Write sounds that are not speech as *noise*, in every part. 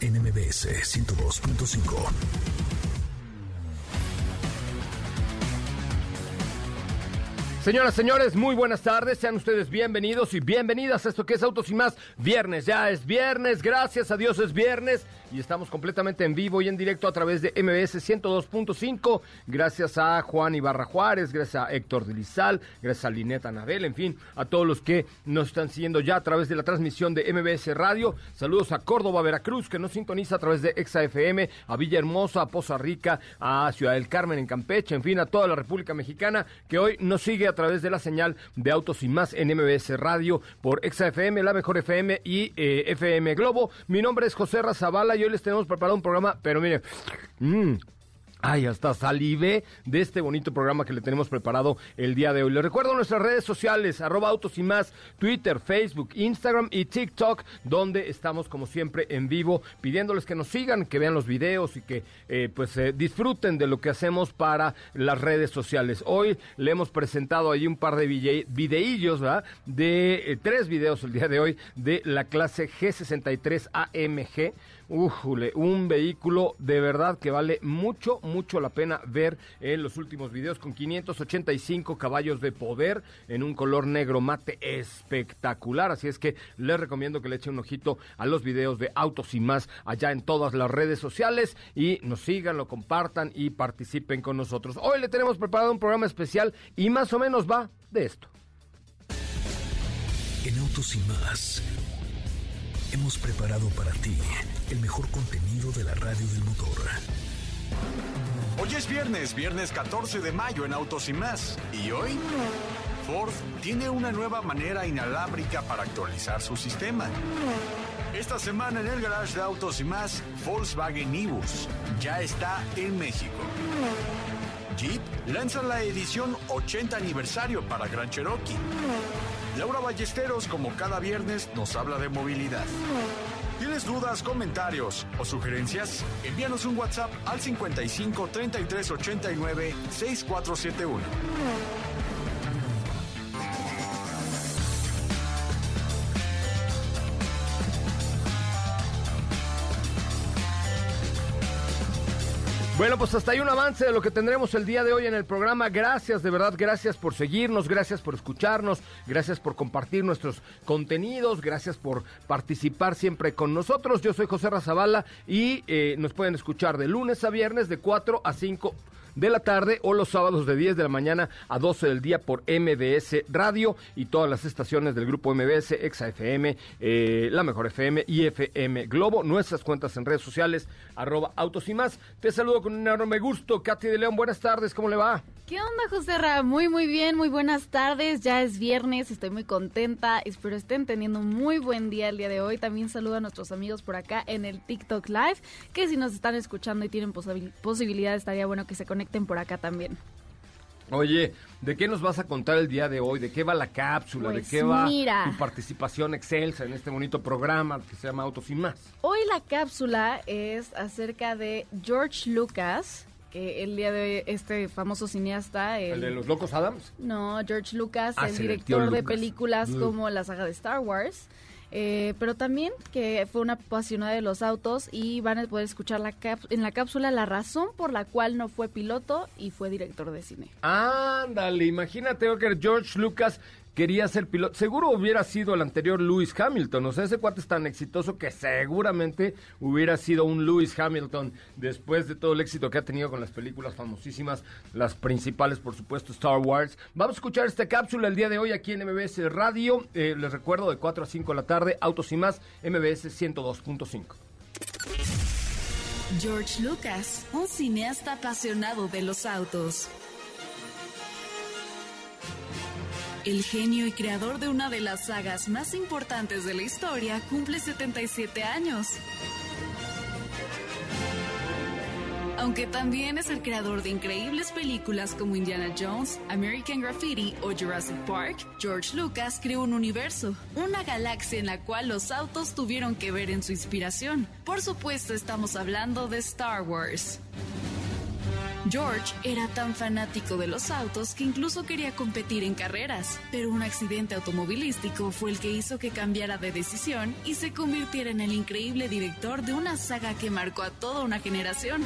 NMBS 102.5. Señoras, señores, muy buenas tardes. Sean ustedes bienvenidos y bienvenidas a esto que es Autos y más. Viernes, ya es viernes. Gracias a Dios es viernes. Y estamos completamente en vivo y en directo a través de MBS 102.5. Gracias a Juan Ibarra Juárez, gracias a Héctor Delizal, gracias a Lineta Anabel, en fin, a todos los que nos están siguiendo ya a través de la transmisión de MBS Radio. Saludos a Córdoba, Veracruz, que nos sintoniza a través de ExaFM, a Villahermosa, a Poza Rica, a Ciudad del Carmen en Campeche, en fin, a toda la República Mexicana que hoy nos sigue a a través de la señal de Autos y Más en MBS Radio por ExaFM, La Mejor FM y eh, FM Globo. Mi nombre es José Razabala hoy les tenemos preparado un programa, pero mire, mmm, Ay, hasta salive de este bonito programa que le tenemos preparado el día de hoy. Les recuerdo nuestras redes sociales, arroba autos y más, Twitter, Facebook, Instagram y TikTok, donde estamos como siempre en vivo, pidiéndoles que nos sigan, que vean los videos y que eh, pues eh, disfruten de lo que hacemos para las redes sociales. Hoy le hemos presentado ahí un par de videillos, ¿verdad? De eh, tres videos el día de hoy de la clase G63 AMG Újule, un vehículo de verdad que vale mucho, mucho la pena ver en los últimos videos con 585 caballos de poder en un color negro mate espectacular. Así es que les recomiendo que le echen un ojito a los videos de Autos y más allá en todas las redes sociales y nos sigan, lo compartan y participen con nosotros. Hoy le tenemos preparado un programa especial y más o menos va de esto. En Autos y más hemos preparado para ti el mejor contenido de la radio del motor. Hoy es viernes, viernes 14 de mayo en Autos y más. ¿Y hoy? Ford tiene una nueva manera inalámbrica para actualizar su sistema. Esta semana en el garage de Autos y más, Volkswagen Nibus ya está en México. Jeep lanza la edición 80 aniversario para Gran Cherokee. Laura Ballesteros, como cada viernes, nos habla de movilidad. ¿Tienes dudas, comentarios o sugerencias? Envíanos un WhatsApp al 55 33 89 6471. Bueno, pues hasta ahí un avance de lo que tendremos el día de hoy en el programa. Gracias, de verdad, gracias por seguirnos, gracias por escucharnos, gracias por compartir nuestros contenidos, gracias por participar siempre con nosotros. Yo soy José Razabala y eh, nos pueden escuchar de lunes a viernes de 4 a 5 de la tarde o los sábados de 10 de la mañana a 12 del día por MBS Radio y todas las estaciones del grupo MBS, Exa FM, eh, La Mejor FM y FM Globo. Nuestras cuentas en redes sociales, arroba autos y más. Te saludo con un enorme gusto. Katy de León, buenas tardes, ¿cómo le va? ¿Qué onda, José Ra? Muy, muy bien, muy buenas tardes. Ya es viernes, estoy muy contenta. Espero estén teniendo un muy buen día el día de hoy. También saludo a nuestros amigos por acá en el TikTok Live, que si nos están escuchando y tienen posibilidad, estaría bueno que se conecten por acá también. Oye, ¿de qué nos vas a contar el día de hoy? ¿De qué va la cápsula? ¿De pues qué va tu participación excelsa en este bonito programa que se llama Autos y más? Hoy la cápsula es acerca de George Lucas, el día de este famoso cineasta. El, de los Locos Adams? No, George Lucas, ah, el director de películas mm. como la saga de Star Wars. Eh, pero también que fue una apasionada de los autos y van a poder escuchar la en la cápsula la razón por la cual no fue piloto y fue director de cine. Ándale, imagínate que George Lucas quería ser piloto. Seguro hubiera sido el anterior Lewis Hamilton. O sea, ese cuate es tan exitoso que seguramente hubiera sido un Lewis Hamilton después de todo el éxito que ha tenido con las películas famosísimas, las principales, por supuesto, Star Wars. Vamos a escuchar esta cápsula el día de hoy aquí en MBS Radio. Eh, les recuerdo de 4 a 5 de la tarde, Autos y más, MBS 102.5. George Lucas, un cineasta apasionado de los autos. El genio y creador de una de las sagas más importantes de la historia cumple 77 años. Aunque también es el creador de increíbles películas como Indiana Jones, American Graffiti o Jurassic Park, George Lucas creó un universo, una galaxia en la cual los autos tuvieron que ver en su inspiración. Por supuesto, estamos hablando de Star Wars. George era tan fanático de los autos que incluso quería competir en carreras, pero un accidente automovilístico fue el que hizo que cambiara de decisión y se convirtiera en el increíble director de una saga que marcó a toda una generación.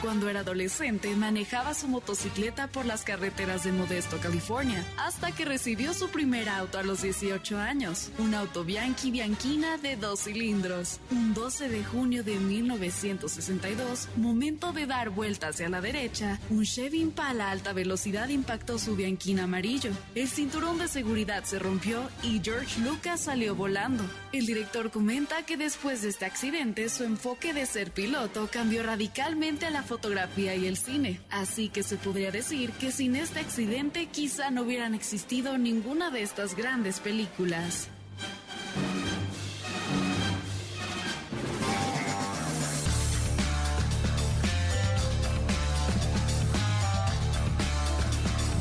Cuando era adolescente, manejaba su motocicleta por las carreteras de Modesto, California, hasta que recibió su primer auto a los 18 años, un auto Bianchi Bianchina de dos cilindros. Un 12 de junio de 1962, momento de dar vuelta hacia la derecha, un Chevy Impala a alta velocidad impactó su bianquina amarillo. El cinturón de seguridad se rompió y George Lucas salió volando. El director comenta que después de este accidente su enfoque de ser piloto cambió radicalmente a la fotografía y el cine. Así que se podría decir que sin este accidente quizá no hubieran existido ninguna de estas grandes películas.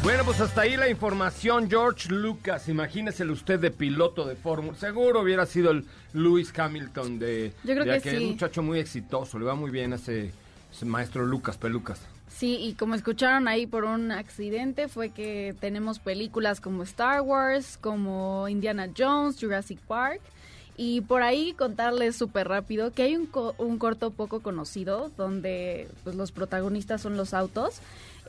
Bueno, pues hasta ahí la información, George Lucas. Imagínese usted de piloto de Fórmula. Seguro hubiera sido el Lewis Hamilton de. Yo creo de que aquel sí. muchacho muy exitoso. Le va muy bien a ese, ese maestro Lucas Pelucas. Sí, y como escucharon ahí por un accidente fue que tenemos películas como Star Wars, como Indiana Jones, Jurassic Park. Y por ahí contarles súper rápido que hay un, co- un corto poco conocido donde pues, los protagonistas son los autos.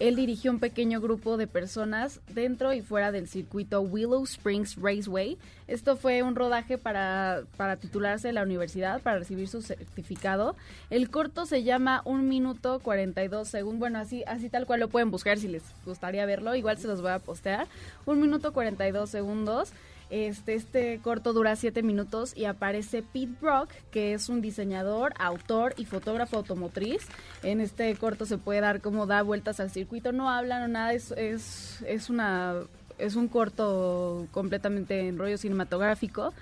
Él dirigió un pequeño grupo de personas dentro y fuera del circuito Willow Springs Raceway. Esto fue un rodaje para, para titularse de la universidad, para recibir su certificado. El corto se llama Un minuto 42 segundos. Bueno, así, así tal cual lo pueden buscar si les gustaría verlo. Igual se los voy a postear. Un minuto 42 segundos. Este, este corto dura 7 minutos y aparece Pete Brock, que es un diseñador, autor y fotógrafo automotriz. En este corto se puede dar como da vueltas al circuito, no hablan o nada, es, es, es, una, es un corto completamente en rollo cinematográfico.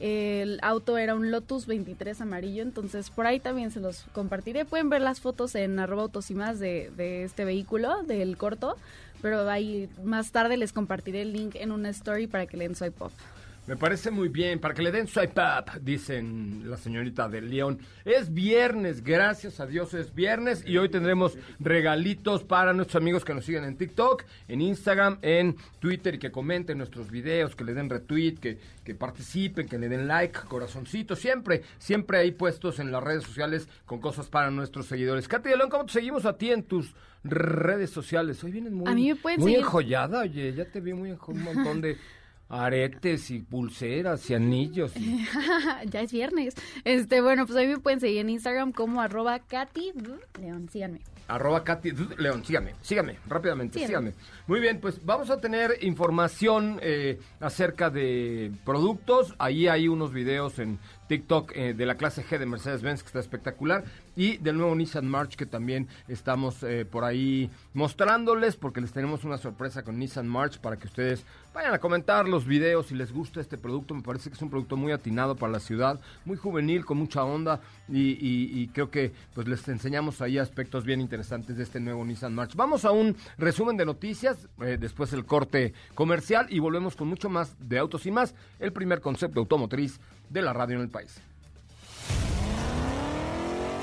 El auto era un Lotus 23 amarillo, entonces por ahí también se los compartiré. Pueden ver las fotos en arroba autos y más de, de este vehículo, del corto, pero ahí más tarde les compartiré el link en una story para que le den swipe up. Me parece muy bien, para que le den swipe up, dicen la señorita de León. Es viernes, gracias a Dios es viernes y hoy tendremos regalitos para nuestros amigos que nos siguen en TikTok, en Instagram, en Twitter y que comenten nuestros videos, que le den retweet, que, que participen, que le den like, corazoncito, siempre, siempre ahí puestos en las redes sociales con cosas para nuestros seguidores. Katy de León, ¿cómo te seguimos a ti en tus redes sociales? Hoy vienes muy, A mí me muy seguir- enjollada, oye, ya te vi muy un montón de *laughs* aretes y pulseras y anillos. y- *laughs* ya es viernes. Este, bueno, pues ahí me pueden seguir en Instagram como arroba Katy León, síganme. Arroba Katy León, sígame, sígame, rápidamente, Síganme. Muy bien, pues vamos a tener información eh, acerca de productos. Ahí hay unos videos en TikTok eh, de la clase G de Mercedes-Benz que está espectacular. Y del nuevo Nissan March que también estamos eh, por ahí mostrándoles porque les tenemos una sorpresa con Nissan March para que ustedes vayan a comentar los videos si les gusta este producto. Me parece que es un producto muy atinado para la ciudad, muy juvenil, con mucha onda y, creo que pues les enseñamos ahí aspectos bien interesantes de este nuevo Nissan March. Vamos a un resumen de noticias, eh, después el corte comercial y volvemos con mucho más de autos y más, el primer concepto automotriz de la radio en el país.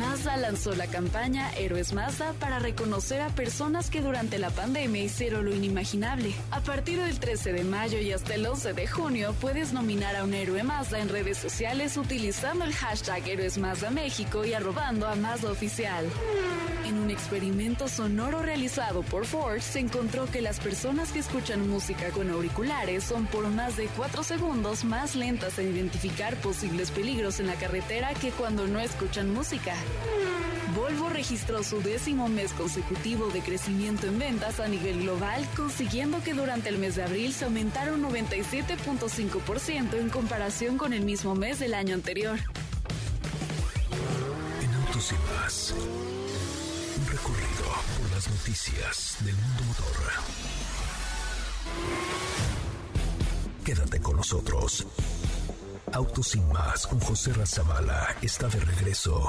Mazda lanzó la campaña Héroes Mazda para reconocer a personas que durante la pandemia hicieron lo inimaginable. A partir del 13 de mayo y hasta el 11 de junio puedes nominar a un héroe Mazda en redes sociales utilizando el hashtag Héroes Mazda México y arrobando a Mazda Oficial. En un experimento sonoro realizado por Ford, se encontró que las personas que escuchan música con auriculares son por más de 4 segundos más lentas en identificar posibles peligros en la carretera que cuando no escuchan música. Volvo registró su décimo mes consecutivo de crecimiento en ventas a nivel global, consiguiendo que durante el mes de abril se aumentara un 97.5% en comparación con el mismo mes del año anterior. En Autos y Más, un recorrido por las noticias del mundo motor. Quédate con nosotros. Autos y Más con José Razabala está de regreso.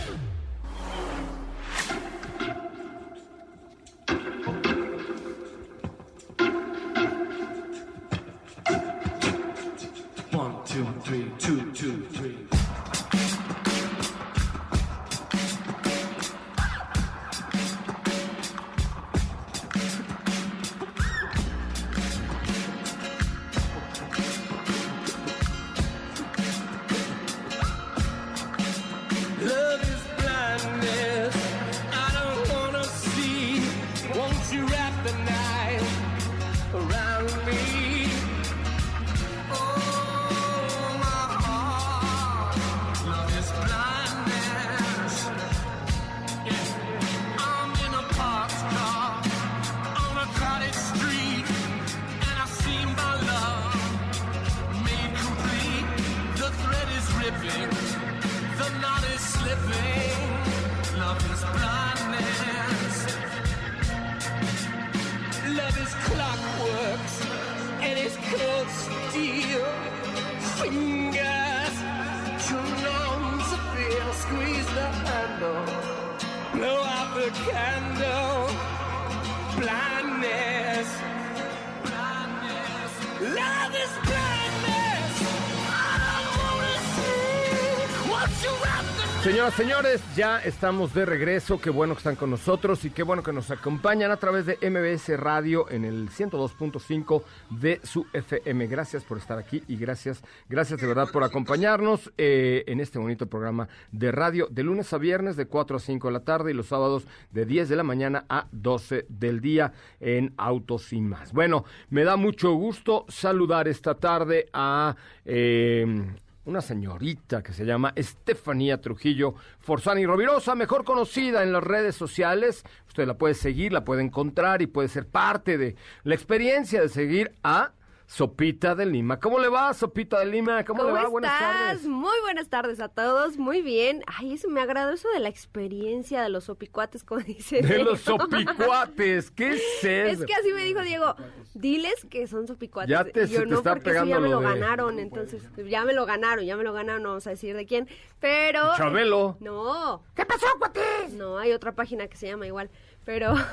Señoras, señores, ya estamos de regreso. Qué bueno que están con nosotros y qué bueno que nos acompañan a través de MBS Radio en el 102.5 de su FM. Gracias por estar aquí y gracias, gracias de verdad por acompañarnos eh, en este bonito programa de radio de lunes a viernes de 4 a 5 de la tarde y los sábados de 10 de la mañana a 12 del día en Autos y más. Bueno, me da mucho gusto saludar esta tarde a... eh, una señorita que se llama Estefanía Trujillo Forzani Rovirosa, mejor conocida en las redes sociales. Usted la puede seguir, la puede encontrar y puede ser parte de la experiencia de seguir a Sopita de Lima. ¿Cómo le va, Sopita de Lima? ¿Cómo, le va? Buenas tardes. Muy buenas tardes a todos, muy bien. Ay, eso me agradó, eso de la experiencia de los sopicuates, como *laughs* dice. De los sopicuates, ¿qué es *laughs* eso? Es que así me dijo Diego, diles que son sopicuates. Ya te- Y yo se te no, está porque eso ya pegando me lo de- ganaron, entonces ya me lo ganaron, ya me lo ganaron, no vamos a decir de quién. Pero... Chabelo. No. ¿Qué pasó, cuate? No, hay otra página que se llama igual, pero... *laughs*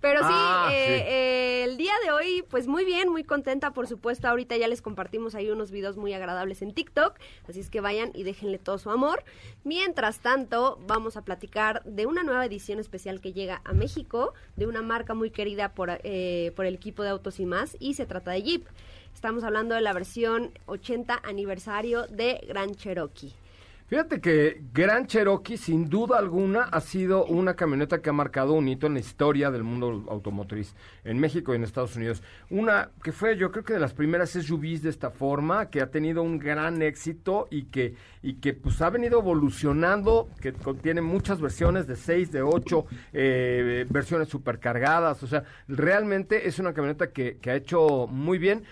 Pero sí, Ah, eh, sí. eh, el día de hoy, pues muy bien, muy contenta, por supuesto. Ahorita ya les compartimos ahí unos videos muy agradables en TikTok, así es que vayan y déjenle todo su amor. Mientras tanto, vamos a platicar de una nueva edición especial que llega a México, de una marca muy querida por, eh, por el equipo de Autos y más, y se trata de Jeep. Estamos hablando de la versión 80 aniversario de Gran Cherokee. Fíjate que Gran Cherokee, sin duda alguna, ha sido una camioneta que ha marcado un hito en la historia del mundo automotriz en México y en Estados Unidos. Una que fue, yo creo que de las primeras SUVs de esta forma, que ha tenido un gran éxito y que, y que pues ha venido evolucionando, que contiene muchas versiones de 6, de 8, eh, versiones supercargadas. O sea, realmente es una camioneta que, que ha hecho muy bien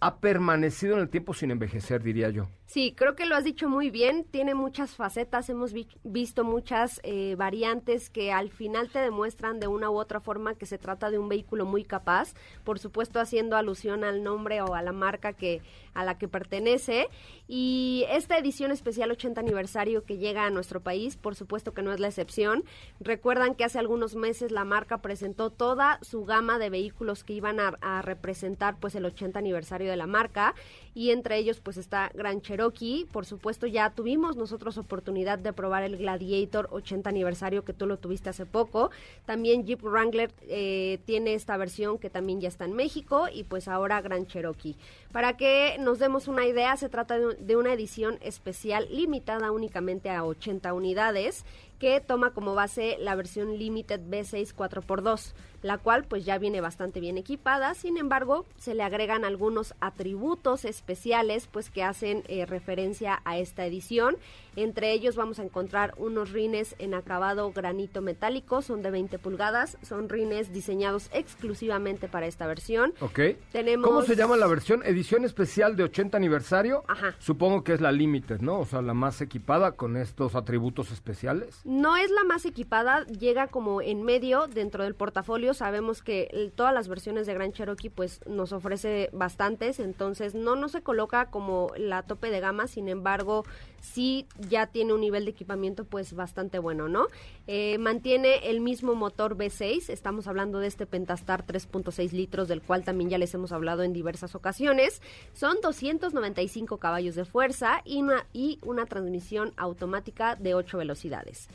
ha permanecido en el tiempo sin envejecer, diría yo. Sí, creo que lo has dicho muy bien. Tiene muchas facetas. Hemos vi- visto muchas eh, variantes que al final te demuestran de una u otra forma que se trata de un vehículo muy capaz. Por supuesto, haciendo alusión al nombre o a la marca que a la que pertenece. Y esta edición especial 80 aniversario que llega a nuestro país, por supuesto que no es la excepción. Recuerdan que hace algunos meses la marca presentó toda su gama de vehículos que iban a, a representar pues el 80 aniversario de la marca y entre ellos pues está Gran Cherokee. Por supuesto ya tuvimos nosotros oportunidad de probar el Gladiator 80 aniversario que tú lo tuviste hace poco. También Jeep Wrangler eh, tiene esta versión que también ya está en México y pues ahora Gran Cherokee. Para que nos demos una idea, se trata de, de una edición especial limitada únicamente a 80 unidades que toma como base la versión Limited B6 4x2, la cual pues ya viene bastante bien equipada, sin embargo se le agregan algunos atributos especiales pues que hacen eh, referencia a esta edición, entre ellos vamos a encontrar unos rines en acabado granito metálico, son de 20 pulgadas, son rines diseñados exclusivamente para esta versión. ¿Ok? Tenemos- ¿Cómo se llama la versión? ¿Edición especial de 80 aniversario? Ajá. Supongo que es la Limited, ¿no? O sea, la más equipada con estos atributos especiales. No es la más equipada, llega como en medio dentro del portafolio. Sabemos que el- todas las versiones de Gran Cherokee pues nos ofrece bastantes, entonces no no se coloca como la tope de gama, sin embargo sí ya tiene un nivel de equipamiento pues bastante bueno, ¿no? Eh, mantiene el mismo motor V6, estamos hablando de este Pentastar 3.6 litros del cual también ya les hemos hablado en diversas ocasiones. Son 295 caballos de fuerza y una, y una transmisión automática de 8 velocidades.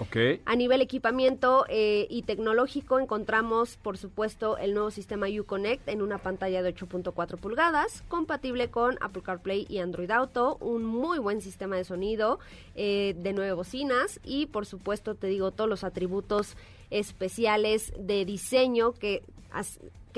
A nivel equipamiento eh, y tecnológico encontramos, por supuesto, el nuevo sistema Uconnect en una pantalla de 8.4 pulgadas, compatible con Apple CarPlay y Android Auto, un muy buen sistema de sonido eh, de nueve bocinas y, por supuesto, te digo, todos los atributos especiales de diseño que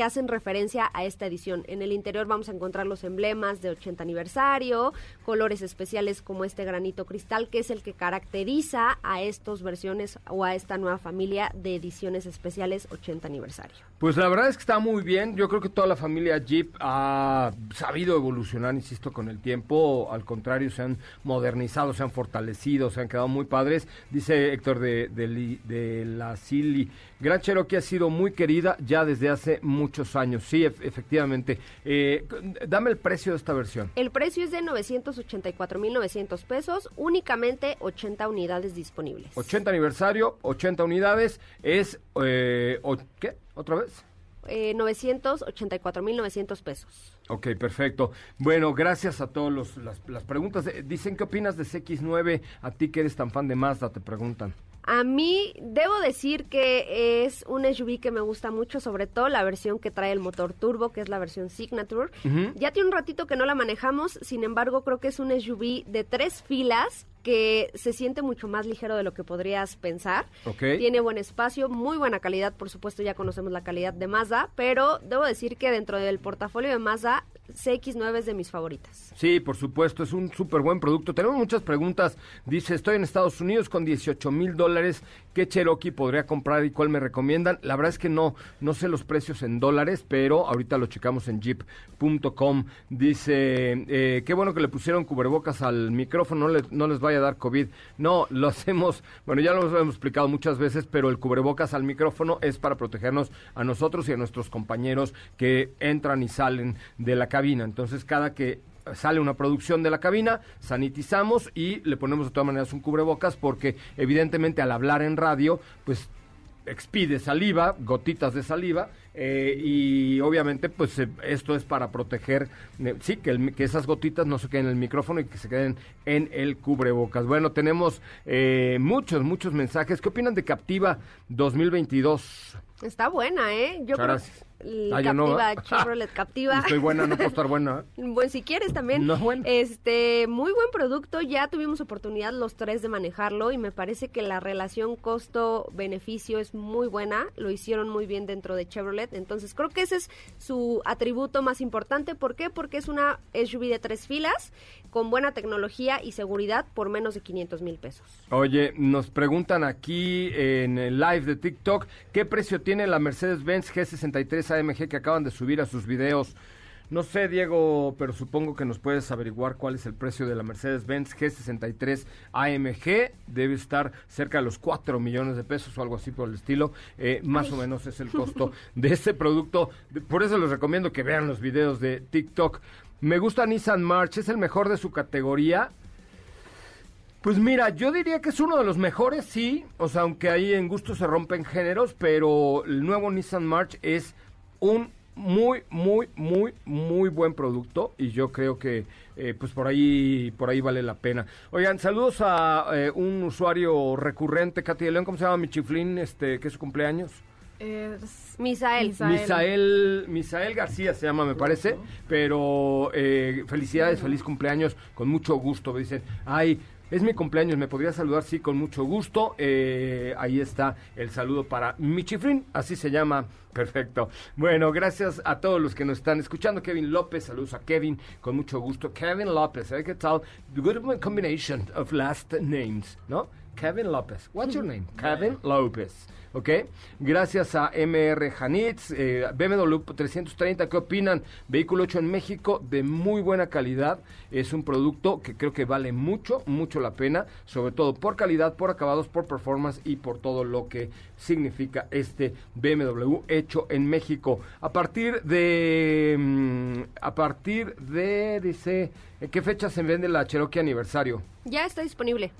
hacen referencia a esta edición. En el interior vamos a encontrar los emblemas de 80 aniversario, colores especiales como este granito cristal, que es el que caracteriza a estas versiones o a esta nueva familia de ediciones especiales 80 aniversario. Pues la verdad es que está muy bien. Yo creo que toda la familia Jeep ha sabido evolucionar, insisto, con el tiempo. Al contrario, se han modernizado, se han fortalecido, se han quedado muy padres. Dice Héctor de, de la Silly. Gran Cherokee ha sido muy querida ya desde hace muchos años. Sí, ef- efectivamente. Eh, dame el precio de esta versión. El precio es de 984.900 pesos, únicamente 80 unidades disponibles. 80 aniversario, 80 unidades. Es... Eh, o- ¿Qué? ¿Otra vez? Eh, 984.900 pesos. Ok, perfecto. Bueno, gracias a todos los, las, las preguntas. Eh, Dicen, ¿qué opinas de CX9? A ti que eres tan fan de Mazda, te preguntan. A mí debo decir que es un SUV que me gusta mucho, sobre todo la versión que trae el motor turbo, que es la versión Signature. Ya tiene un ratito que no la manejamos, sin embargo creo que es un SUV de tres filas que se siente mucho más ligero de lo que podrías pensar. Ok. Tiene buen espacio, muy buena calidad, por supuesto ya conocemos la calidad de Mazda, pero debo decir que dentro del portafolio de Mazda, CX9 es de mis favoritas. Sí, por supuesto, es un súper buen producto. Tenemos muchas preguntas. Dice, estoy en Estados Unidos con 18 mil dólares. ¿Qué Cherokee podría comprar y cuál me recomiendan? La verdad es que no, no sé los precios en dólares, pero ahorita lo checamos en jeep.com. Dice, eh, qué bueno que le pusieron cubrebocas al micrófono, no, le- no les vaya a dar COVID. No, *laughs* lo hacemos, bueno, ya lo hemos explicado muchas veces, pero el cubrebocas al micrófono es para protegernos a nosotros y a nuestros compañeros que entran y salen de la cabina. Entonces, cada que sale una producción de la cabina, sanitizamos y le ponemos de todas maneras un cubrebocas porque evidentemente al hablar en radio, pues expide saliva, gotitas de saliva, eh, y obviamente pues eh, esto es para proteger, eh, sí, que, el- que esas gotitas no se queden en el micrófono y que se queden en el cubrebocas. Bueno, tenemos eh, muchos, muchos mensajes. ¿Qué opinan de Captiva 2022? Está buena, ¿eh? Yo Muchas creo gracias. Ah, no, Captiva, ¿eh? *laughs* Chevrolet Captiva. Estoy buena, no puedo estar buena. ¿eh? *laughs* Bueno, si quieres también. No, bueno. Este, muy buen producto. Ya tuvimos oportunidad los tres de manejarlo y me parece que la relación costo-beneficio es muy buena. Lo hicieron muy bien dentro de Chevrolet. Entonces creo que ese es su atributo más importante. ¿Por qué? Porque es una SUV de tres filas con buena tecnología y seguridad por menos de 500 mil pesos. Oye, nos preguntan aquí en el live de TikTok, ¿qué precio tiene la Mercedes-Benz G63 AMG que acaban de subir a sus videos? No sé, Diego, pero supongo que nos puedes averiguar cuál es el precio de la Mercedes-Benz G63 AMG. Debe estar cerca de los 4 millones de pesos o algo así por el estilo. Eh, más o menos es el *laughs* costo de este producto. Por eso les recomiendo que vean los videos de TikTok. Me gusta Nissan March, es el mejor de su categoría. Pues mira, yo diría que es uno de los mejores, sí. O sea, aunque ahí en gusto se rompen géneros, pero el nuevo Nissan March es un muy, muy, muy, muy buen producto y yo creo que eh, pues por ahí, por ahí vale la pena. Oigan, saludos a eh, un usuario recurrente, Katy de León, ¿cómo se llama mi chiflín? Este, que es su cumpleaños. Es- Misael. Misael. Misael, Misael García se llama, me parece, pero eh, felicidades, feliz cumpleaños, con mucho gusto. Me dicen, ay, es mi cumpleaños, ¿me podría saludar? Sí, con mucho gusto. Eh, ahí está el saludo para Michifrin, así se llama. Perfecto. Bueno, gracias a todos los que nos están escuchando. Kevin López, saludos a Kevin, con mucho gusto. Kevin López, ¿eh? ¿qué tal? Good combination of last names, ¿no? Kevin López. What's your name? *laughs* Kevin López. ¿Ok? Gracias a MR Janitz, eh, BMW 330, ¿qué opinan? Vehículo 8 en México, de muy buena calidad. Es un producto que creo que vale mucho, mucho la pena, sobre todo por calidad, por acabados, por performance y por todo lo que significa este BMW hecho en México. A partir de. mm, a partir de. Dice. ¿En qué fecha se vende la Cherokee aniversario? Ya está disponible.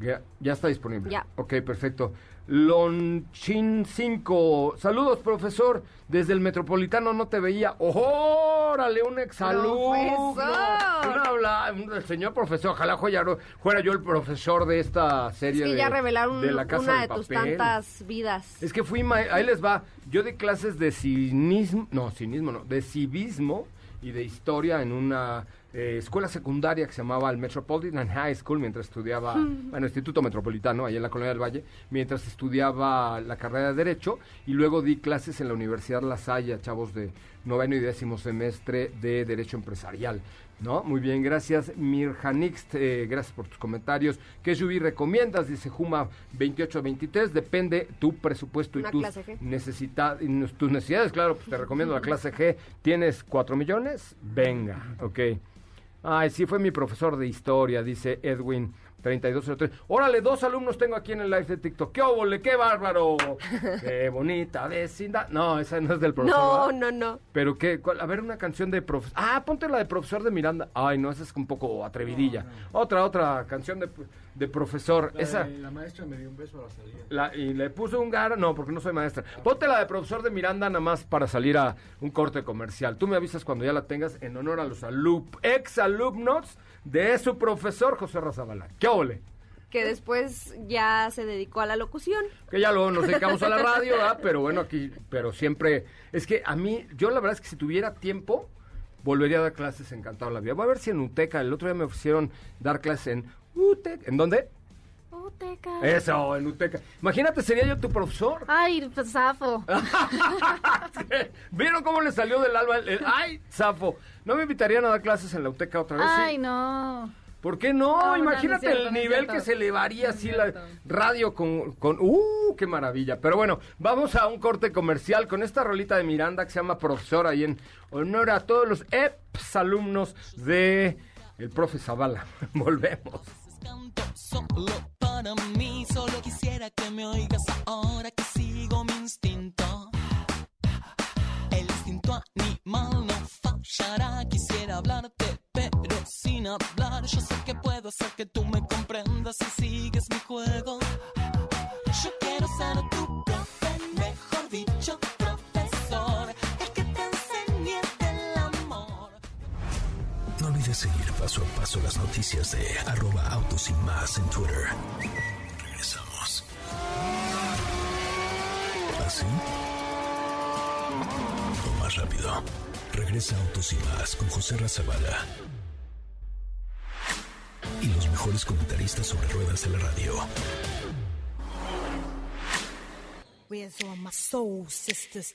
Ya, ya está disponible. Ya. Ok, perfecto. Lonchin 5. Saludos, profesor. Desde el Metropolitano no te veía. ¡Órale! Un exalumno. ¡Profesor! Un habla- un- el señor profesor. Ojalá fuera, fuera yo el profesor de esta Es serie que de, ya revelaron de la casa una de de tus papel. tantas vidas. Es que fui, ahí les va. Yo di clases de cinismo, no, cinismo no, de civismo y de historia en una eh, escuela secundaria que se llamaba el Metropolitan High School mientras estudiaba, bueno, Instituto Metropolitano, ahí en la Colonia del Valle, mientras estudiaba la carrera de Derecho y luego di clases en la Universidad La Salle chavos de noveno y décimo semestre de Derecho Empresarial. ¿No? Muy bien, gracias Mirjanix, eh, gracias por tus comentarios. ¿Qué SUV recomiendas? Dice Juma 2823, depende tu presupuesto y tus, necesita- tus necesidades. Claro, pues te recomiendo la *laughs* clase G. ¿Tienes 4 millones? Venga, ok. Ay, sí, fue mi profesor de historia, dice Edwin 3203. Órale, dos alumnos tengo aquí en el live de TikTok. ¡Qué óvole, qué bárbaro! *laughs* ¡Qué bonita vecindad! No, esa no es del profesor. No, ¿verdad? no, no. Pero qué, cuál- a ver una canción de profesor. Ah, ponte la de profesor de Miranda. Ay, no, esa es un poco atrevidilla. Otra, otra canción de, de profesor. esa. La maestra me dio un beso a la salida. La- y le puso un gar, no, porque no soy maestra. Ponte la de profesor de Miranda nada más para salir a un corte comercial. Tú me avisas cuando ya la tengas en honor a los alup, ex alumnos de su profesor José Razabala. ¡Qué ole! Que después ya se dedicó a la locución. Que ya luego nos dedicamos a la radio, ¿verdad? Pero bueno, aquí, pero siempre, es que a mí, yo la verdad es que si tuviera tiempo, volvería a dar clases encantado la vida. Voy a ver si en UTECA, el otro día me ofrecieron dar clases en UTECA. ¿En dónde? Uteca. Eso, en UTECA. Imagínate, sería yo tu profesor. Ay, pues zafo. *laughs* ¿Vieron cómo le salió del alma? el- el- ¡Ay, zafo! ¿No me invitarían a dar clases en la UTECA otra vez? Sí. Ay, no. ¿Por qué no? No, no, no es Imagínate cierto, el nivel que se elevaría así la radio con, con... ¡Uh, qué maravilla! Pero bueno, vamos a un corte comercial con esta rolita de Miranda que se llama Profesor ahí en honor a todos los ex alumnos de el profe Zavala. *laughs* Volvemos. Canto solo para mí. Solo quisiera que me oigas ahora que sigo mi instinto. El instinto animal no fallará. Quisiera hablarte, pero sin hablar. Yo sé que puedo hacer que tú me comprendas si sigues mi juego. Noticias de arroba autos y más en Twitter. Regresamos. ¿Así? O más rápido. Regresa Autos y más con José Razabala. Y los mejores comentaristas sobre ruedas de la radio. Where's all my soul sisters?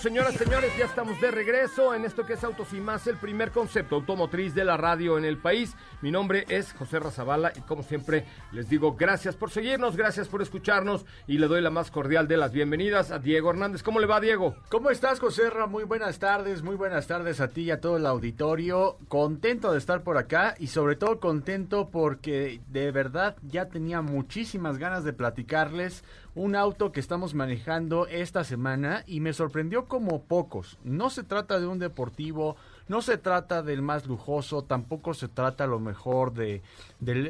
señoras, señores, ya estamos de regreso en esto que es Autos y Más, el primer concepto automotriz de la radio en el país. Mi nombre es José Razabala y como siempre les digo gracias por seguirnos, gracias por escucharnos y le doy la más cordial de las bienvenidas a Diego Hernández. ¿Cómo le va, Diego? ¿Cómo estás, José Ra? Muy buenas tardes, muy buenas tardes a ti y a todo el auditorio. Contento de estar por acá y sobre todo contento porque de verdad ya tenía muchísimas ganas de platicarles un auto que estamos manejando esta semana y me sorprendió como pocos. No se trata de un deportivo, no se trata del más lujoso, tampoco se trata lo mejor de,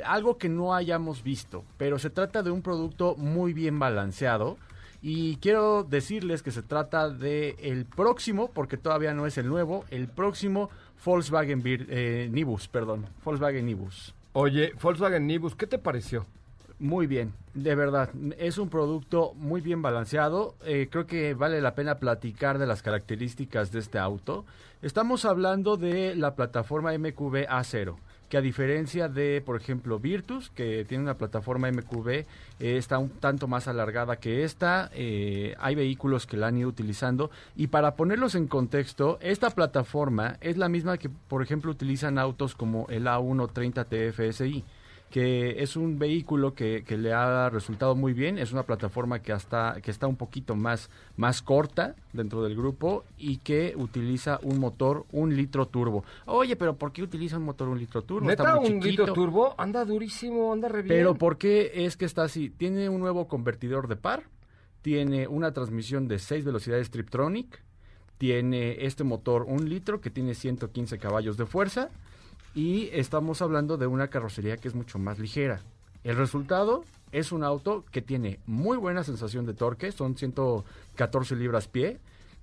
algo que no hayamos visto, pero se trata de un producto muy bien balanceado. Y quiero decirles que se trata de el próximo, porque todavía no es el nuevo, el próximo Volkswagen eh, Nibus, perdón, Volkswagen Nibus. Oye, Volkswagen Nibus, ¿qué te pareció? Muy bien, de verdad, es un producto muy bien balanceado. eh, creo que vale la pena platicar de las características de este auto. Estamos hablando de la plataforma MQB A0, que a diferencia de, por ejemplo, Virtus, que tiene una plataforma MQB, eh, está un tanto más alargada que esta. eh, hay vehículos que la han ido utilizando. Y para ponerlos en contexto, esta plataforma es la misma que, por ejemplo, utilizan autos como el A130 TFSI que es un vehículo que, que le ha resultado muy bien, es una plataforma que hasta que está un poquito más, más corta dentro del grupo y que utiliza un motor un litro turbo. Oye, pero ¿por qué utiliza un motor un litro turbo? ¿Neta Está muy un chiquito. litro turbo? Anda durísimo, anda re bien. Pero ¿por qué es que está así? Tiene un nuevo convertidor de par, tiene una transmisión de 6 velocidades Triptronic, tiene este motor un litro que tiene 115 caballos de fuerza y estamos hablando de una carrocería que es mucho más ligera. El resultado es un auto que tiene muy buena sensación de torque, son 114 libras pie.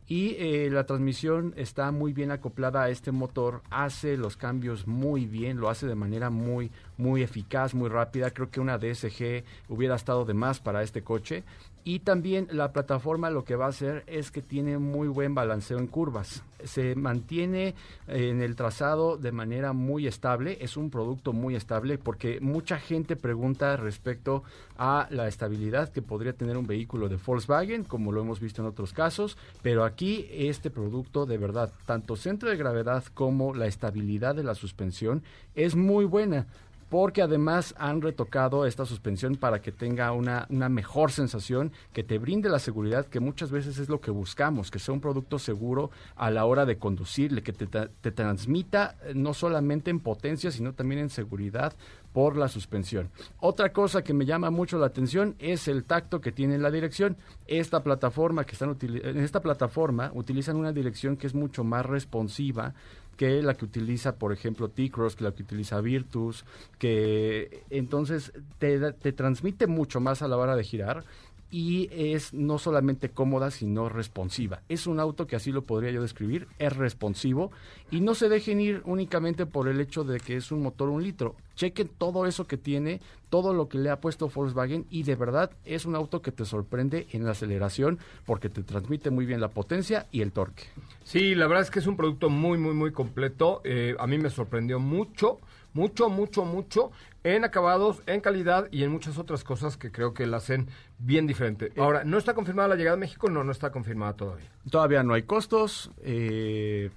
Y eh, la transmisión está muy bien acoplada a este motor, hace los cambios muy bien, lo hace de manera muy, muy eficaz, muy rápida. Creo que una DSG hubiera estado de más para este coche. Y también la plataforma lo que va a hacer es que tiene muy buen balanceo en curvas. Se mantiene eh, en el trazado de manera muy estable. Es un producto muy estable porque mucha gente pregunta respecto a la estabilidad que podría tener un vehículo de Volkswagen, como lo hemos visto en otros casos. Pero aquí este producto de verdad, tanto centro de gravedad como la estabilidad de la suspensión es muy buena porque además han retocado esta suspensión para que tenga una, una mejor sensación, que te brinde la seguridad, que muchas veces es lo que buscamos, que sea un producto seguro a la hora de conducirle, que te, te transmita eh, no solamente en potencia, sino también en seguridad por la suspensión. Otra cosa que me llama mucho la atención es el tacto que tiene la dirección. Esta plataforma que están en esta plataforma utilizan una dirección que es mucho más responsiva que la que utiliza, por ejemplo, T-Cross, que la que utiliza Virtus, que entonces te, te transmite mucho más a la hora de girar y es no solamente cómoda, sino responsiva. Es un auto que así lo podría yo describir, es responsivo y no se dejen ir únicamente por el hecho de que es un motor un litro. Chequen todo eso que tiene, todo lo que le ha puesto Volkswagen y de verdad es un auto que te sorprende en la aceleración porque te transmite muy bien la potencia y el torque. Sí, la verdad es que es un producto muy, muy, muy completo. Eh, a mí me sorprendió mucho, mucho, mucho, mucho en acabados, en calidad y en muchas otras cosas que creo que la hacen bien diferente. Ahora, ¿no está confirmada la llegada a México? No, no está confirmada todavía. Todavía no hay costos. eh,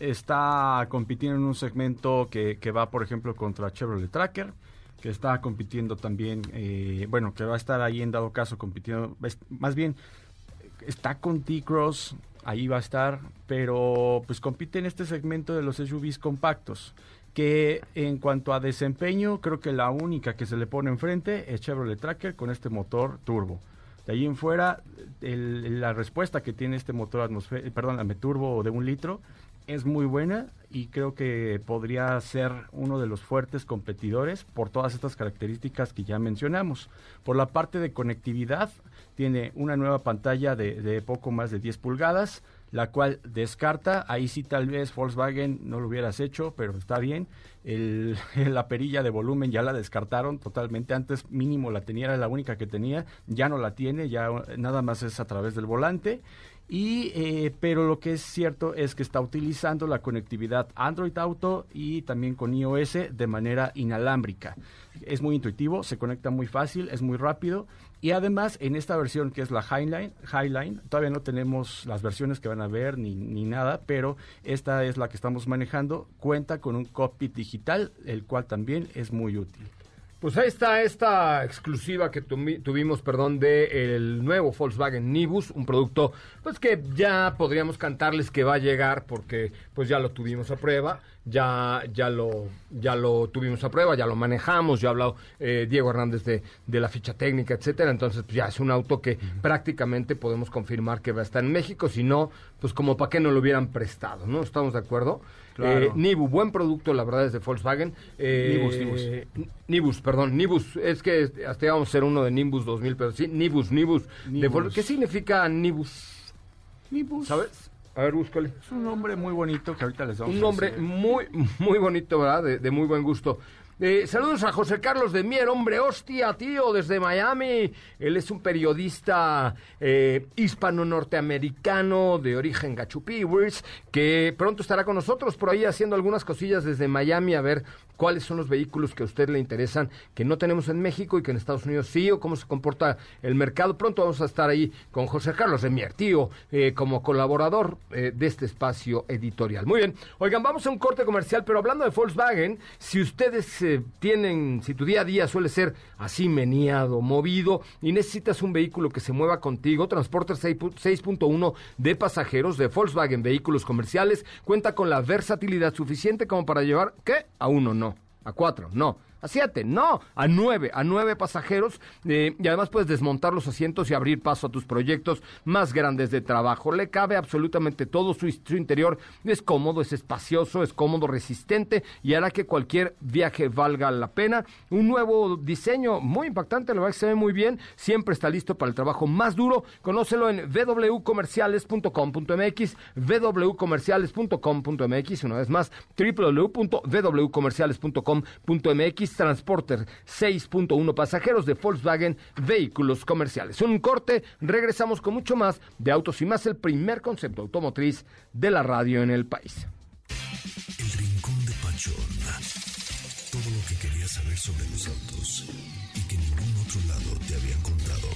está compitiendo en un segmento que, que va, por ejemplo, contra Chevrolet Tracker, que está compitiendo también, eh, bueno, que va a estar ahí en dado caso compitiendo, más bien está con T-Cross, ahí va a estar, pero pues compite en este segmento de los SUVs compactos que en cuanto a desempeño, creo que la única que se le pone enfrente es Chevrolet Tracker con este motor turbo. De ahí en fuera, la respuesta que tiene este motor turbo de un litro es muy buena y creo que podría ser uno de los fuertes competidores por todas estas características que ya mencionamos. Por la parte de conectividad, tiene una nueva pantalla de, de poco más de 10 pulgadas, la cual descarta, ahí sí tal vez Volkswagen no lo hubieras hecho, pero está bien, el- *laughs* la perilla de volumen ya la descartaron totalmente, antes mínimo la tenía, era la única que tenía, ya no la tiene, ya nada más es a través del volante. Y, eh, pero lo que es cierto es que está utilizando la conectividad Android Auto y también con iOS de manera inalámbrica. Es muy intuitivo, se conecta muy fácil, es muy rápido y además en esta versión que es la Highline, Highline todavía no tenemos las versiones que van a ver ni, ni nada, pero esta es la que estamos manejando, cuenta con un cockpit digital, el cual también es muy útil. Pues ahí está esta exclusiva que tuvimos, perdón, de el nuevo Volkswagen Nibus, un producto pues que ya podríamos cantarles que va a llegar porque pues ya lo tuvimos a prueba, ya ya lo ya lo tuvimos a prueba, ya lo manejamos, ya ha hablado eh, Diego Hernández de, de la ficha técnica, etcétera, entonces pues, ya es un auto que prácticamente podemos confirmar que va a estar en México, si no, pues como para qué no lo hubieran prestado, ¿no? ¿Estamos de acuerdo? Claro. Eh, Nibu, buen producto, la verdad, es de Volkswagen. Eh, Nibus, Nibus. Nibus, perdón, Nibus. Es que hasta íbamos a ser uno de Nimbus 2000, pero sí, Nibus, Nibus. de Nibus. Vol- ¿Qué significa Nibus? Nibus. ¿Sabes? A ver, búscale. Es un nombre muy bonito que ahorita les vamos Un nombre muy, muy bonito, ¿verdad? De, de muy buen gusto. Eh, saludos a José Carlos de Mier, hombre, hostia, tío, desde Miami. Él es un periodista eh, hispano-norteamericano de origen Gachupíwers, que pronto estará con nosotros por ahí haciendo algunas cosillas desde Miami a ver cuáles son los vehículos que a usted le interesan, que no tenemos en México y que en Estados Unidos sí, o cómo se comporta el mercado. Pronto vamos a estar ahí con José Carlos de Mier, tío, eh, como colaborador eh, de este espacio editorial. Muy bien, oigan, vamos a un corte comercial, pero hablando de Volkswagen, si ustedes eh, tienen, si tu día a día suele ser así meneado, movido, y necesitas un vehículo que se mueva contigo, Transporter 6 pu- 6.1 de pasajeros de Volkswagen Vehículos Comerciales cuenta con la versatilidad suficiente como para llevar, ¿qué? A uno no, a cuatro no. A siete, no, a nueve, a nueve pasajeros eh, y además puedes desmontar los asientos y abrir paso a tus proyectos más grandes de trabajo. Le cabe absolutamente todo, su, su interior es cómodo, es espacioso, es cómodo, resistente y hará que cualquier viaje valga la pena. Un nuevo diseño muy impactante, la verdad que se ve muy bien, siempre está listo para el trabajo más duro. Conócelo en www.comerciales.com.mx, www.comerciales.com.mx, una vez más, www.wcomerciales.com.mx, Transporter 6.1 pasajeros de Volkswagen Vehículos Comerciales. Un corte, regresamos con mucho más de Autos y más, el primer concepto automotriz de la radio en el país. El Rincón de Pachón. Todo lo que querías saber sobre los autos y que ningún otro lado te habían contado.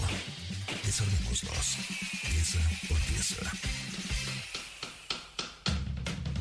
Desarmémoslos. Pieza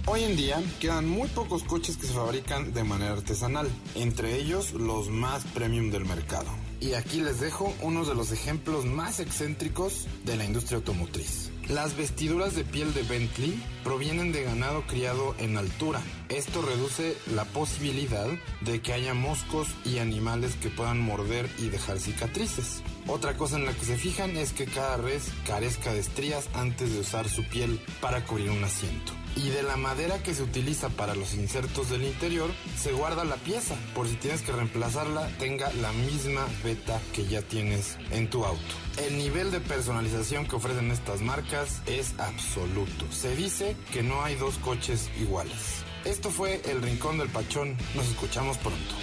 Hoy en día quedan muy pocos coches que se fabrican de manera artesanal, entre ellos los más premium del mercado. Y aquí les dejo uno de los ejemplos más excéntricos de la industria automotriz. Las vestiduras de piel de Bentley provienen de ganado criado en altura. Esto reduce la posibilidad de que haya moscos y animales que puedan morder y dejar cicatrices. Otra cosa en la que se fijan es que cada res carezca de estrías antes de usar su piel para cubrir un asiento. Y de la madera que se utiliza para los insertos del interior, se guarda la pieza, por si tienes que reemplazarla, tenga la misma beta que ya tienes en tu auto. El nivel de personalización que ofrecen estas marcas es absoluto. Se dice que no hay dos coches iguales. Esto fue El Rincón del Pachón. Nos escuchamos pronto.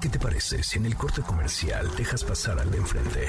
¿Qué te parece si en el corte comercial dejas pasar al de enfrente?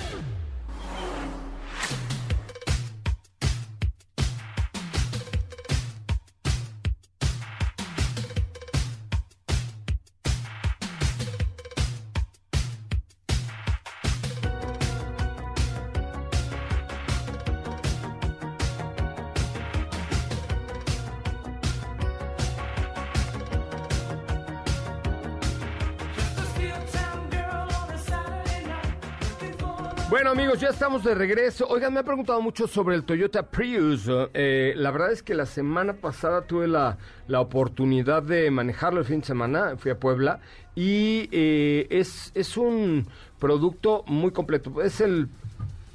Ya estamos de regreso. Oigan, me han preguntado mucho sobre el Toyota Prius. Eh, la verdad es que la semana pasada tuve la, la oportunidad de manejarlo el fin de semana. Fui a Puebla y eh, es, es un producto muy completo. Es el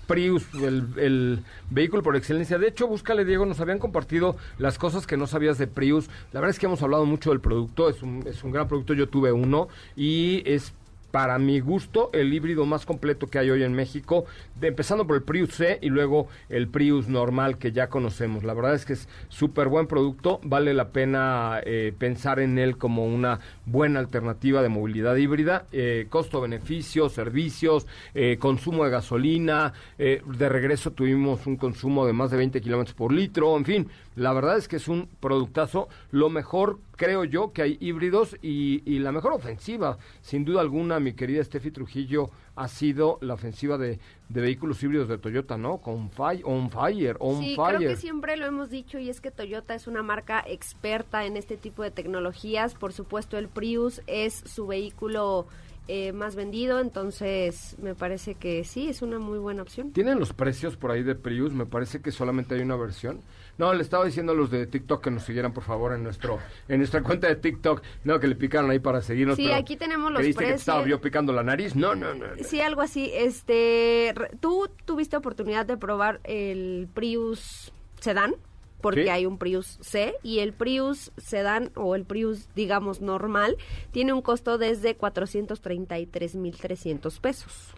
Prius, el, el vehículo por excelencia. De hecho, búscale, Diego, nos habían compartido las cosas que no sabías de Prius. La verdad es que hemos hablado mucho del producto, es un, es un gran producto, yo tuve uno y es para mi gusto, el híbrido más completo que hay hoy en México, de- empezando por el Prius C y luego el Prius normal que ya conocemos. La verdad es que es súper buen producto, vale la pena eh, pensar en él como una buena alternativa de movilidad híbrida, eh, costo-beneficio, servicios, eh, consumo de gasolina, eh, de regreso tuvimos un consumo de más de 20 kilómetros por litro, en fin, la verdad es que es un productazo, lo mejor creo yo que hay híbridos y, y la mejor ofensiva, sin duda alguna, mi querida Steffi Trujillo, ha sido la ofensiva de, de vehículos híbridos de Toyota, ¿no? Con fire, on fire, on Sí, fire. creo que siempre lo hemos dicho y es que Toyota es una marca experta en este tipo de tecnologías. Por supuesto, el Prius es su vehículo eh, más vendido, entonces me parece que sí, es una muy buena opción. ¿Tienen los precios por ahí de Prius? Me parece que solamente hay una versión. No, le estaba diciendo a los de TikTok que nos siguieran, por favor, en nuestro en nuestra cuenta de TikTok. No, que le picaron ahí para seguirnos. Sí, pero aquí tenemos los ¿creíste que te estaba precios. yo picando la nariz? No, no, no. no. Sí, algo así. Este, ¿tú tuviste oportunidad de probar el Prius Sedan? Porque Sí. hay un Prius C y el Prius Sedan o el Prius, digamos, normal, tiene un costo desde 433.300 pesos.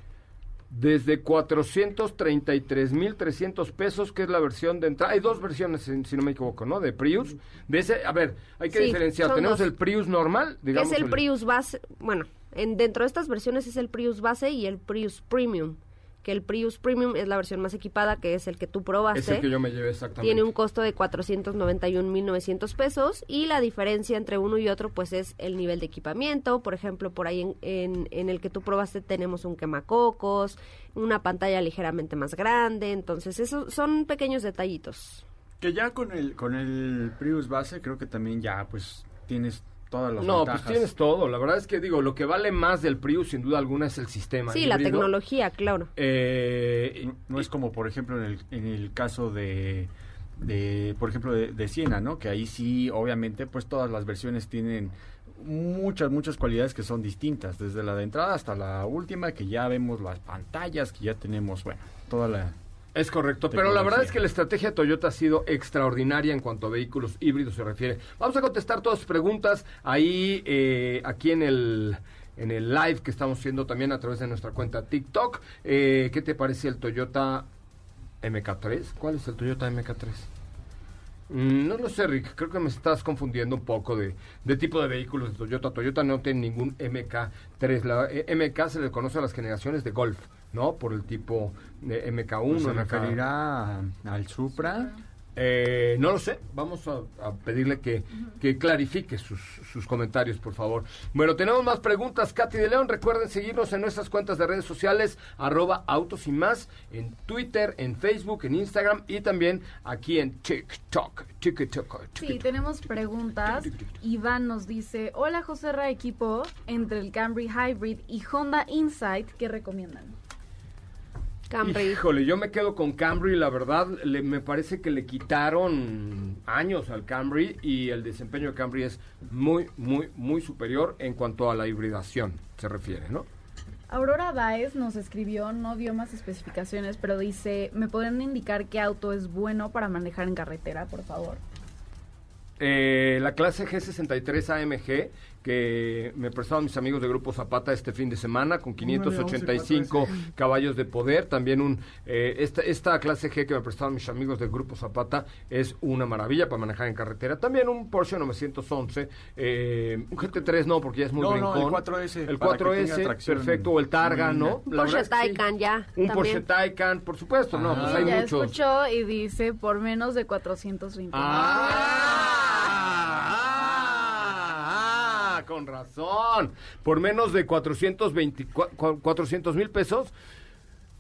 Desde 433.300 pesos, que es la versión de entrada. Hay dos versiones, si no me equivoco, ¿no? De Prius. De ese, a ver, hay que Sí, diferenciar. Tenemos dos. el Prius normal, Que digamos. es el Prius base, bueno, en, dentro de estas versiones es el Prius base y el Prius Premium. Que el Prius Premium es la versión más equipada, que es el que tú probaste. Es el que yo me llevé exactamente. Tiene un costo de 491.900 pesos y la diferencia entre uno y otro pues es el nivel de equipamiento. Por ejemplo, por ahí en, en, en el que tú probaste tenemos un quemacocos, una pantalla ligeramente más grande, entonces esos son pequeños detallitos. Que ya con el, con el Prius base creo que también ya pues tienes todas las No, ventajas. pues tienes todo. La verdad es que digo, lo que vale más del Prius, sin duda alguna, es el sistema. Sí, la tecnología, claro. Eh, no, no es como, por ejemplo, en el, en el caso de, de por ejemplo, de, de Siena, ¿no? Que ahí sí, obviamente, pues todas las versiones tienen muchas, muchas cualidades que son distintas, desde la de entrada hasta la última, que ya vemos las pantallas, que ya tenemos, bueno, toda la... Es correcto, pero la verdad es que la estrategia de Toyota ha sido extraordinaria en cuanto a vehículos híbridos se refiere. Vamos a contestar todas sus preguntas ahí, eh, aquí en el en el live que estamos haciendo también a través de nuestra cuenta TikTok. Eh, ¿Qué te parece el Toyota MK3? ¿Cuál es el Toyota MK3? Mm, No lo sé, Rick. Creo que me estás confundiendo un poco de, de tipo de vehículos de Toyota. Toyota no tiene ningún MK3. La eh, MK se le conoce a las generaciones de Golf, ¿no? Por el tipo de MK1. Pues se MK referirá al Supra. Eh, no lo sé. Vamos a, a pedirle que, que clarifique sus, sus comentarios, por favor. Bueno, tenemos más preguntas. Katy de León, recuerden seguirnos en nuestras cuentas de redes sociales, arroba autos y más, en Twitter, en Facebook, en Instagram y también aquí en TikTok. TikTok. Sí, tenemos preguntas. Iván nos dice, hola José Ra equipo, entre el Camry Hybrid y Honda Insight, ¿qué recomiendan? Híjole, yo me quedo con Camry, la verdad, le- me parece que le quitaron años al Camry y el desempeño de Camry es muy, muy, muy superior en cuanto a la hibridación se refiere, ¿no? Aurora Baez nos escribió, no dio más especificaciones, pero dice, ¿me podrían indicar qué auto es bueno para manejar en carretera, por favor? Eh, la clase G63 AMG que me prestaron mis amigos de Grupo Zapata este fin de semana con 585 caballos de poder. También un eh, esta, esta clase G que me prestaron mis amigos del Grupo Zapata es una maravilla para manejar en carretera. También un Porsche 911, eh, un GT3 no porque ya es muy No, no, brincón. el 4S, El para que tenga 4S, tracción perfecto, o el Targa. ¿no? Un La Porsche sí. Taycan ya. Un también. Porsche Taycan, por supuesto, no, pues Y hay ya muchos. escuchó y dice, por menos de 420. Ah, con razón. Por menos de 400 mil pesos.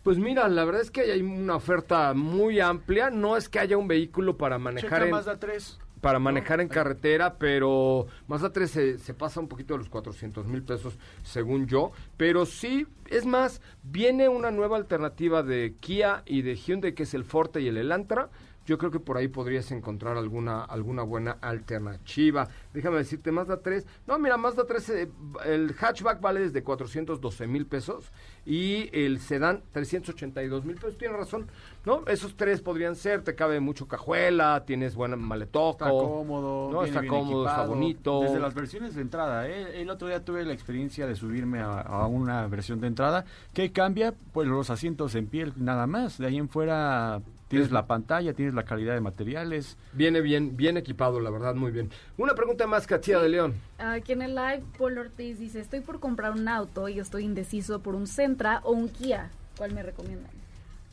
Pues mira, la verdad es que hay una oferta muy amplia. No es que haya un vehículo para manejar Checa en... Mazda 3. para manejar en carretera, pero Mazda 3 se, se pasa un poquito de los 400 mil pesos, según yo. Pero sí, es más, viene una nueva alternativa de Kia y de Hyundai, que es el Forte y el Elantra. Yo creo que por ahí podrías encontrar alguna alguna buena alternativa. Déjame decirte, Mazda 3. No, mira, Mazda 3, eh, el hatchback vale desde 412 mil pesos y el sedán 382 mil pesos. Tienes razón, ¿no? Esos tres podrían ser. Te cabe mucho cajuela, tienes buena maletoco. Está cómodo, No, está cómodo, está bonito. Desde las versiones de entrada, ¿eh? el otro día tuve la experiencia de subirme a, a una versión de entrada. ¿Qué cambia? Pues los asientos en piel, nada más. De ahí en fuera tienes la pantalla, tienes la calidad de materiales. Viene bien, bien equipado, la verdad, muy bien. Una pregunta más, Katia de León. Aquí en el live, Paul Ortiz dice, estoy por comprar un auto y estoy indeciso por un Sentra o un Kia. ¿Cuál me recomiendan?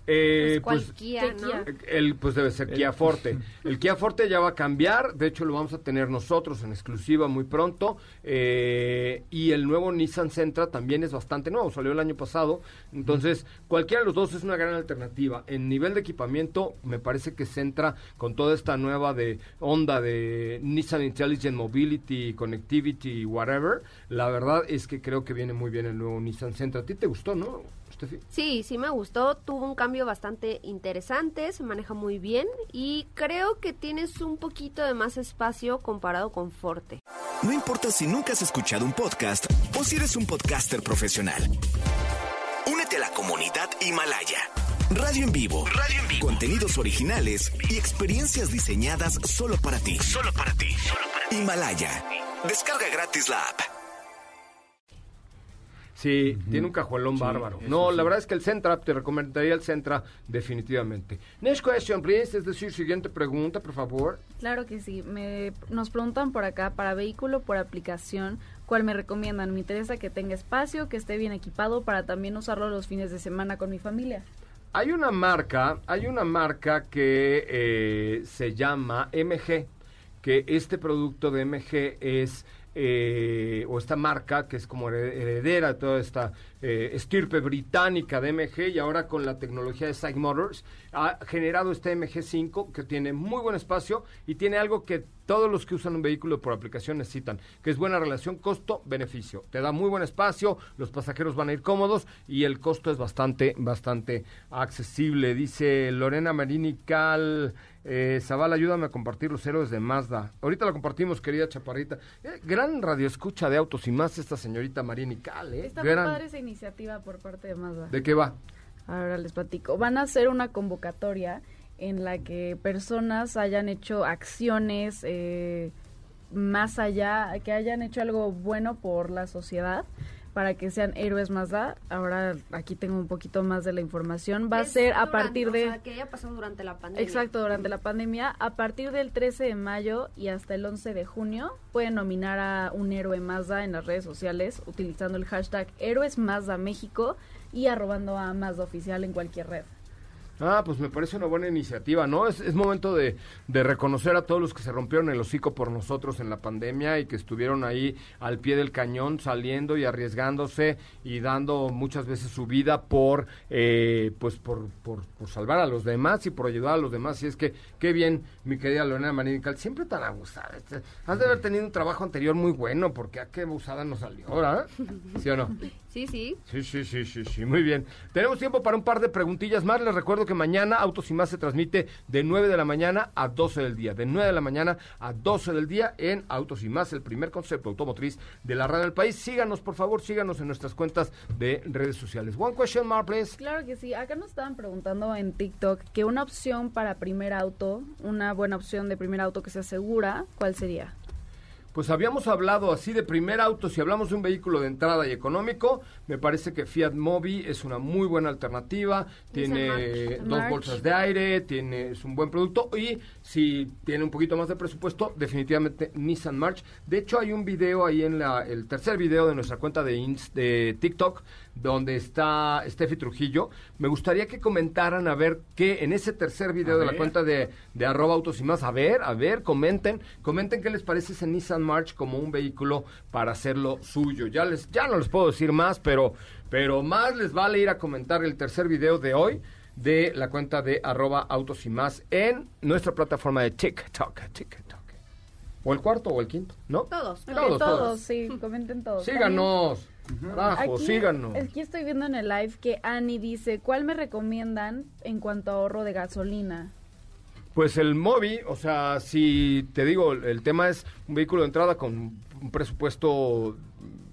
Eh, ¿cuál pues, Kia, ¿Qué no? Kia? El, pues debe ser Kia Forte. *laughs* El Kia Forte ya va a cambiar, de hecho lo vamos a tener nosotros en exclusiva muy pronto. eh, y el nuevo Nissan Sentra también es bastante nuevo, salió el año pasado. Entonces, cualquiera de los dos es una gran alternativa. En nivel de equipamiento, me parece que Sentra, con toda esta nueva de onda de Nissan Intelligent Mobility, Connectivity, whatever, la verdad es que creo que viene muy bien el nuevo Nissan Sentra. ¿A ti te gustó, no, Steffi? Sí, sí me gustó, tuvo un cambio bastante interesante, se maneja muy bien y creo que tienes un poquito de más espacio comparado con Forte. No importa si nunca has escuchado un podcast o si eres un podcaster profesional. Únete a la comunidad Himalaya. Radio en vivo. Radio en vivo. Contenidos originales y experiencias diseñadas solo para ti. Solo para ti. Himalaya. Descarga gratis la app. Sí, tiene un cajuelón Sí, bárbaro. No, sí. la verdad es que el Centra, te recomendaría el Centra definitivamente. Next question, please, es decir, siguiente pregunta, por favor. Claro que sí. Me, nos preguntan por acá, para vehículo por aplicación, ¿cuál me recomiendan? Me interesa que tenga espacio, que esté bien equipado para también usarlo los fines de semana con mi familia. Hay una marca, hay una marca que eh, se llama MG, que este producto de MG es, eh, o esta marca que es como hered- heredera de toda esta eh, estirpe británica de MG y ahora con la tecnología de Psych Motors ha generado este MG5 que tiene muy buen espacio y tiene algo que todos los que usan un vehículo por aplicación necesitan, que es buena relación costo-beneficio. Te da muy buen espacio, los pasajeros van a ir cómodos y el costo es bastante, bastante accesible. Dice Lorena Marini Cal, eh, Zavala, ayúdame a compartir los héroes de Mazda. Ahorita la compartimos, querida Chaparrita. Eh, gran radioescucha de autos y más esta señorita Marini Cal, ¿eh? Está muy Gran- padre esa iniciativa por parte de Mazda. ¿De qué va? Ahora les platico. Van a hacer una convocatoria en la que personas hayan hecho acciones eh, más allá, que hayan hecho algo bueno por la sociedad para que sean héroes Mazda. Ahora aquí tengo un poquito más de la información. Va a ser a partir o de... sea, que haya pasado durante la pandemia. Exacto, durante la pandemia, a partir del 13 de mayo y hasta el 11 de junio, pueden nominar a un héroe Mazda en las redes sociales utilizando el hashtag Héroes Mazda México y arrobando a Mazda Oficial en cualquier red. Ah, pues me parece una buena iniciativa, ¿no? Es, es momento de, de reconocer a todos los que se rompieron el hocico por nosotros en la pandemia y que estuvieron ahí al pie del cañón, saliendo y arriesgándose y dando muchas veces su vida por, eh, pues por, por, por salvar a los demás y por ayudar a los demás. Y es que, qué bien, mi querida Lorena Marínica, siempre tan abusada. Has de haber tenido un trabajo anterior muy bueno, porque a qué abusada nos salió, ¿verdad? ¿Sí o no? *laughs* Sí, sí. Sí, sí, sí, sí, sí, muy bien. Tenemos tiempo para un par de preguntillas más. Les recuerdo que mañana Autos y Más se transmite de 9 de la mañana a 12 del día. De 9 de la mañana a 12 del día en Autos y Más, el primer concepto automotriz de la radio del país. Síganos, por favor, síganos en nuestras cuentas de redes sociales. One question more, please. Claro que sí. Acá nos estaban preguntando en TikTok que una opción para primer auto, una buena opción de primer auto que sea segura, ¿cuál sería? Pues habíamos hablado así de primer auto, si hablamos de un vehículo de entrada y económico, me parece que Fiat Mobi es una muy buena alternativa, tiene dos bolsas de aire, tiene es un buen producto y si tiene un poquito más de presupuesto, definitivamente Nissan March. De hecho hay un video ahí en la el tercer video de nuestra cuenta de de TikTok donde está Steffi Trujillo. Me gustaría que comentaran a ver qué en ese tercer video A de la cuenta de, de arroba autos y más. A ver, a ver, comenten, comenten qué les parece ese Nissan March como un vehículo para hacerlo suyo. Ya les, ya no les puedo decir más, pero, pero más les vale ir a comentar el tercer video de hoy de la cuenta de arroba autos y más en nuestra plataforma de TikTok. TikTok. O el cuarto o el quinto, ¿no? Todos. Todos, todos, todos. sí, comenten todos. Síganos. Carajo, Aquí- síganos. Aquí estoy viendo en el live que Annie dice, ¿cuál me recomiendan en cuanto a ahorro de gasolina? Pues el Mobi, o sea, si te digo, el tema es un vehículo de entrada con un presupuesto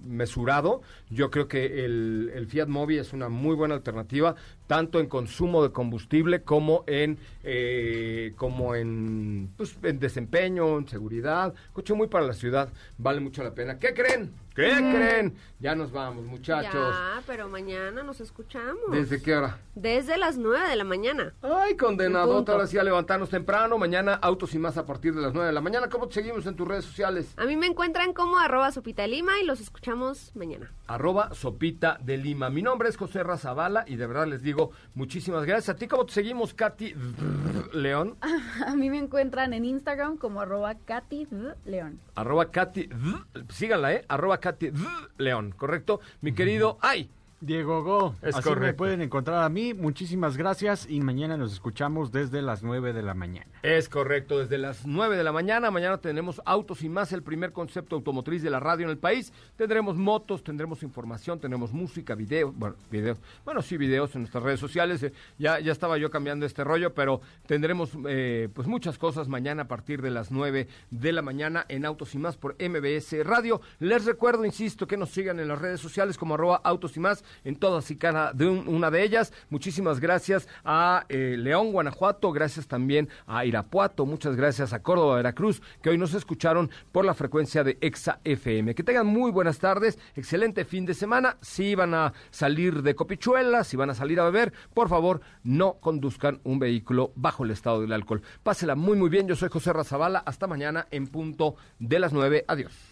mesurado, yo creo que el, el Fiat Mobi es una muy buena alternativa, tanto en consumo de combustible como en eh, como en, pues, en desempeño, en seguridad, coche muy para la ciudad, vale mucho la pena. ¿Qué creen? ¿Qué creen? Ya nos vamos, muchachos. Ya, pero mañana nos escuchamos. ¿Desde qué hora? Desde las 9 de la mañana. Ay, condenado, ahora sí a levantarnos temprano. Mañana autos y más a partir de las 9 de la mañana. ¿Cómo te seguimos en tus redes sociales? A mí me encuentran como arroba sopita de lima y los escuchamos mañana. Arroba Sopita de Lima. Mi nombre es José Razabala y de verdad les digo muchísimas gracias. ¿A ti cómo te seguimos, Katy León? *laughs* A mí me encuentran en Instagram como arroba Katy León. Arroba Katy, síganla, ¿eh? Arroba Katy León, ¿correcto? Mi querido, ¡ay! Diego Go, Es así me correcto. pueden encontrar a mí. Muchísimas gracias y mañana nos escuchamos desde las 9 de la mañana. Es correcto, desde las 9 de la mañana. Mañana tenemos Autos y más, el primer concepto automotriz de la radio en el país. Tendremos motos, tendremos información, tendremos música, videos, bueno, videos, bueno, sí, videos en nuestras redes sociales. Eh, ya, ya estaba yo cambiando este rollo, pero tendremos eh, pues muchas cosas mañana a partir de las 9 de la mañana en Autos y más por MBS Radio. Les recuerdo, insisto, que nos sigan en las redes sociales como arroba Autos y más en todas y cada de un- una de ellas. Muchísimas gracias a eh, León, Guanajuato, gracias también a Irapuato, muchas gracias a Córdoba, Veracruz, que hoy nos escucharon por la frecuencia de Exa FM. Que tengan muy buenas tardes, excelente fin de semana. Si van a salir de copichuela, si van a salir a beber, por favor, no conduzcan un vehículo bajo el estado del alcohol. Pásela muy, muy bien. Yo soy José Razabala. Hasta mañana en punto de las 9. Adiós.